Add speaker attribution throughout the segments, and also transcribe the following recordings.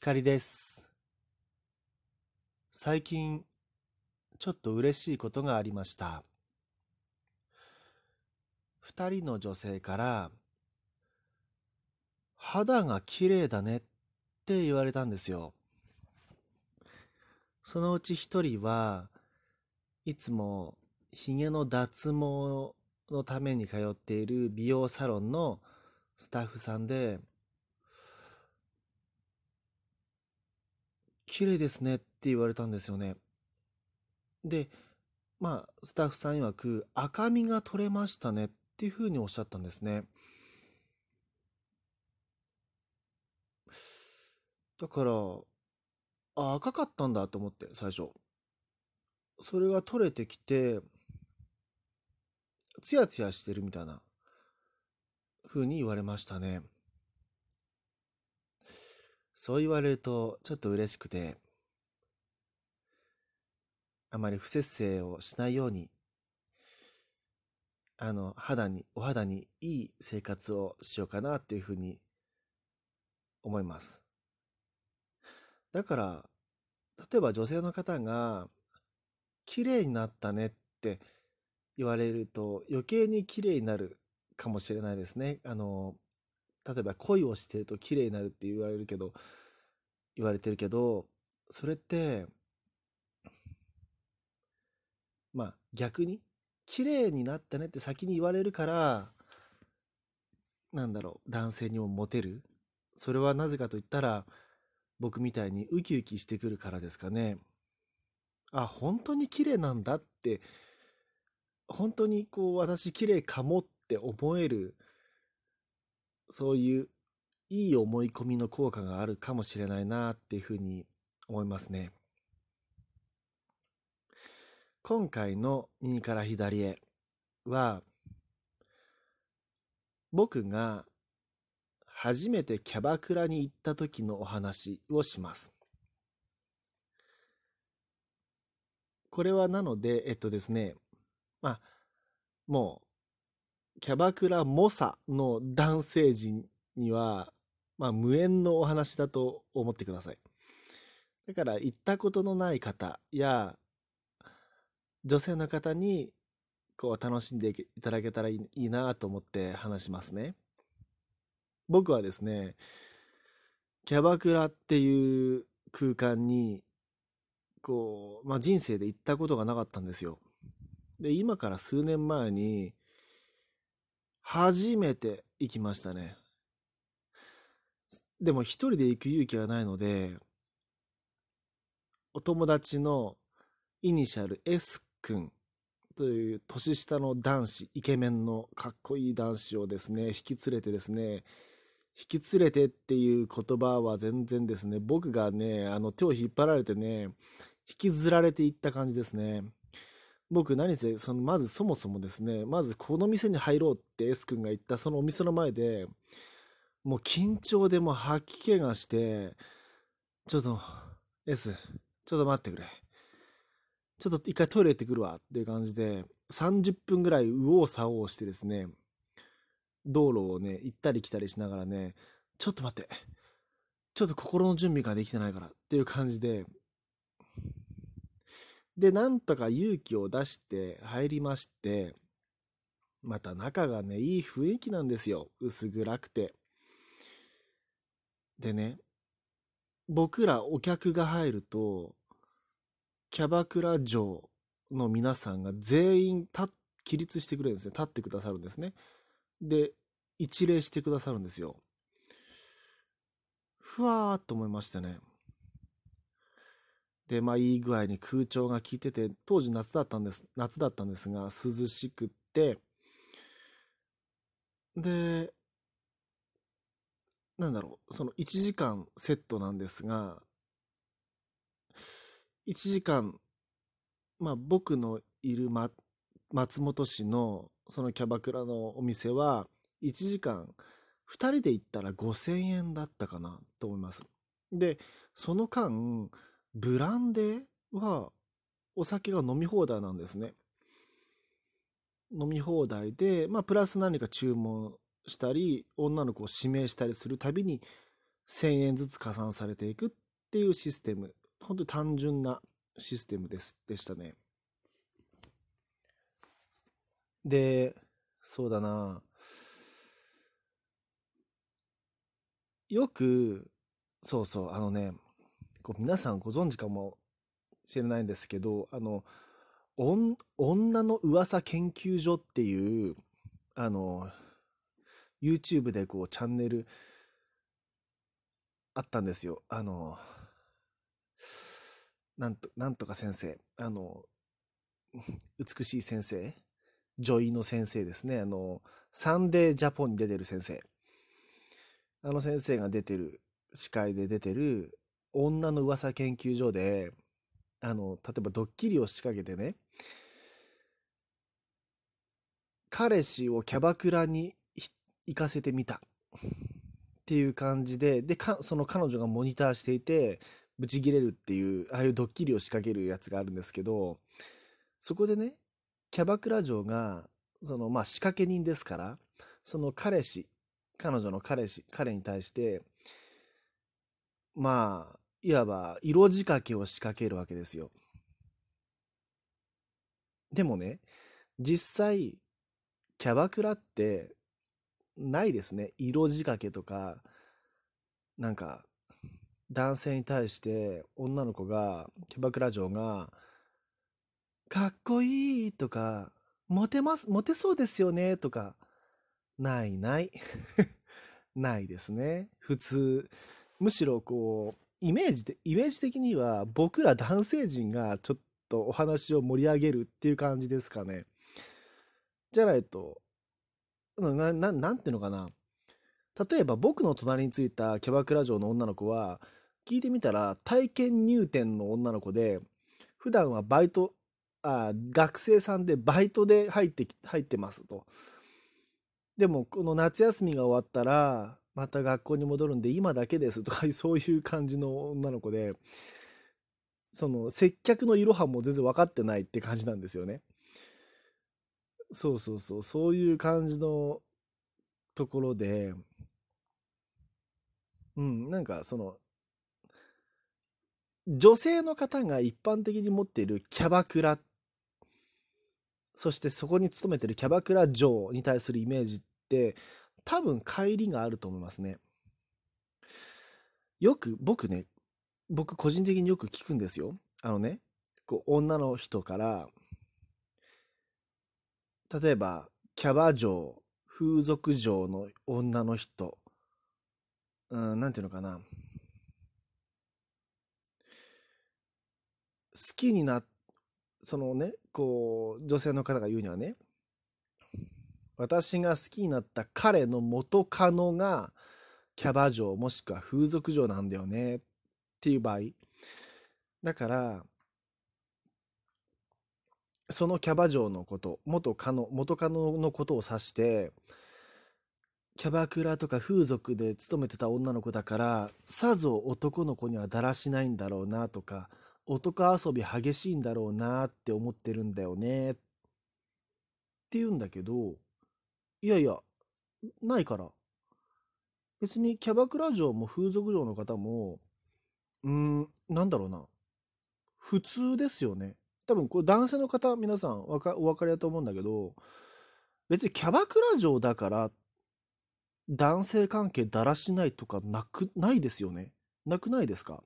Speaker 1: 光です。最近、ちょっと嬉しいことがありました。二人の女性から、肌が綺麗だねって言われたんですよ。そのうち一人はいつも髭の脱毛のために通っている美容サロンのスタッフさんで、綺麗ですねって言われたんですよね。で、まあ、スタッフさん曰く、赤みが取れましたねっていうふうにおっしゃったんですね。だから、あ、赤かったんだと思って、最初。それが取れてきて、ツヤツヤしてるみたいな風に言われましたね。そう言われるとちょっと嬉しくて、あまり不節制をしないように、あの、肌に、お肌にいい生活をしようかなっていうふうに思います。だから、例えば女性の方が、綺麗になったねって言われると余計に綺麗になるかもしれないですね。あの、例えば恋をしてると綺麗になるって言われるけど、言われてるけど、それって、まあ逆に、綺麗になったねって先に言われるから、なんだろう、男性にもモテる？それはなぜかと言ったら、僕みたいにウキウキしてくるからですかね。あ、本当に綺麗なんだって、本当にこう、私綺麗かもって思えるそういういい思い込みの効果があるかもしれないなっていうふうに思いますね。今回の右から左へは僕が初めてキャバクラに行った時のお話をします。これはなので、えっとですね、まあ、もうキャバクラ猛者の男性陣には、まあ、無縁のお話だと思ってください。だから、行ったことのない方や、女性の方に、こう、楽しんでいただけたらいいなと思って話しますね。僕はですね、キャバクラっていう空間に、こう、まあ、人生で行ったことがなかったんですよ。で、今から数年前に、初めて行きましたね。でも一人で行く勇気がないので、お友達のイニシャル S 君という年下の男子、イケメンのかっこいい男子をですね、引き連れてですね、引き連れてっていう言葉は全然ですね、僕がね、あの手を引っ張られてね、引きずられていった感じですね。僕何せ、その、まずそもそもですね、まずこの店に入ろうって S 君が言ったそのお店の前で、もう緊張でもう吐き気がして、ちょっと、S、ちょっと待ってくれ。ちょっと一回トイレ行ってくるわっていう感じで、30分ぐらい右往左往してですね、道路をね、行ったり来たりしながらね、ちょっと待って。ちょっと心の準備ができてないからっていう感じで、で、なんとか勇気を出して入りまして、また中がね、いい雰囲気なんですよ。薄暗くて。でね、僕らお客が入ると、キャバクラ嬢の皆さんが全員立起立してくれるんですね。立ってくださるんですね。で、一礼してくださるんですよ。ふわーっと思いましたね。で、まあいい具合に空調が効いてて、当時夏だったんです、夏だったんですが、涼しくって、で、なんだろう、その1時間セットなんですが、1時間、まあ僕のいる、ま、松本市のそのキャバクラのお店は、1時間、2人で行ったら5000円だったかなと思います。で、その間、ブランデーはお酒が飲み放題なんですね。飲み放題で、まあ、プラス何か注文したり、女の子を指名したりするたびに、1000円ずつ加算されていくっていうシステム。本当に単純なシステムです、でしたね。で、そうだな。よく、そうそう、あのね、こう皆さんご存知かもしれないんですけど、あの、女の噂研究所っていう、あの、YouTube でこうチャンネルあったんですよ。あの、なんと、なんとか先生。あの、美しい先生。女医の先生ですね。あの、サンデージャポンに出てる先生。あの先生が出てる、司会で出てる、女の噂研究所で、あの、例えばドッキリを仕掛けてね、彼氏をキャバクラに行かせてみた。っていう感じで、で、かその彼女がモニターしていて、ブチギレるっていう、ああいうドッキリを仕掛けるやつがあるんですけど、そこでね、キャバクラ嬢が、その、まあ、仕掛け人ですから、その彼氏、彼女の彼氏、彼に対して、まあ、いわば色仕掛けを仕掛けるわけですよ。でもね、実際、キャバクラってないですね。色仕掛けとか、なんか、男性に対して女の子が、キャバクラ嬢が、かっこいいとか、モテます、モテそうですよねとか、ないない。ないですね。普通。むしろこう、イメージで、イメージ的には僕ら男性陣がちょっとお話を盛り上げるっていう感じですかね。じゃないと、な、ななんていうのかな。例えば僕の隣についたキャバクラ嬢の女の子は、聞いてみたら体験入店の女の子で、普段はバイト、あ学生さんでバイトで入って、入ってますと。でも、この夏休みが終わったら、また学校に戻るんで今だけですとか、そういう感じの女の子で、その接客のいろはも全然分かってないって感じなんですよね。そうそうそう、そういう感じのところで、うん、なんかその、女性の方が一般的に持っているキャバクラ、そしてそこに勤めてるキャバクラ嬢に対するイメージって、多分乖離があると思いますね。よく、僕ね、僕個人的によく聞くんですよ。あのね、こう女の人から、例えば、キャバ嬢、風俗嬢の女の人、うん、なんていうのかな。好きにな、そのね、こう、女性の方が言うにはね、私が好きになった彼の元カノがキャバ嬢もしくは風俗嬢なんだよねっていう場合。だから、そのキャバ嬢のこと、元カノ、元カノのことを指して、キャバクラとか風俗で勤めてた女の子だから、さぞ男の子にはだらしないんだろうなとか、男遊び激しいんだろうなって思ってるんだよねって言うんだけど、いやいや、ないから。別にキャバクラ嬢も風俗嬢の方も、うーん、なんだろうな。普通ですよね。多分これ男性の方皆さんかお分かりだと思うんだけど別にキャバクラ嬢だから男性関係だらしないとかなくないですよねなくないですか？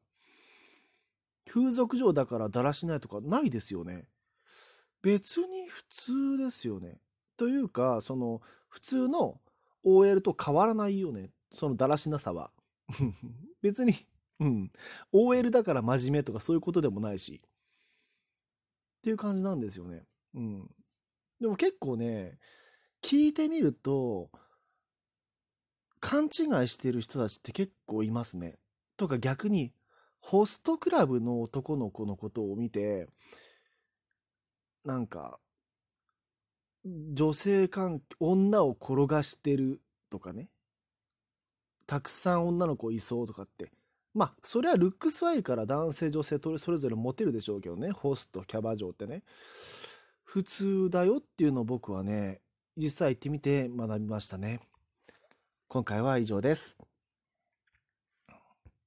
Speaker 1: 風俗嬢だからだらしないとかないですよね別に普通ですよねというかその普通の OL と変わらないよねそのだらしなさは 別にうん OL だから真面目とかそういうことでもないしっていう感じなんですよね。うん。でも結構ね、聞いてみると、勘違いしてる人たちって結構いますね。とか逆に、ホストクラブの男の子のことを見て、なんか、女性関係、女を転がしてるとかね。たくさん女の子いそうとかってまあ、それはルックスはいいから男性、女性それぞれモテるでしょうけどね、ホスト、キャバ嬢ってね。普通だよっていうのを僕はね、実際行ってみて学びましたね。今回は以上です。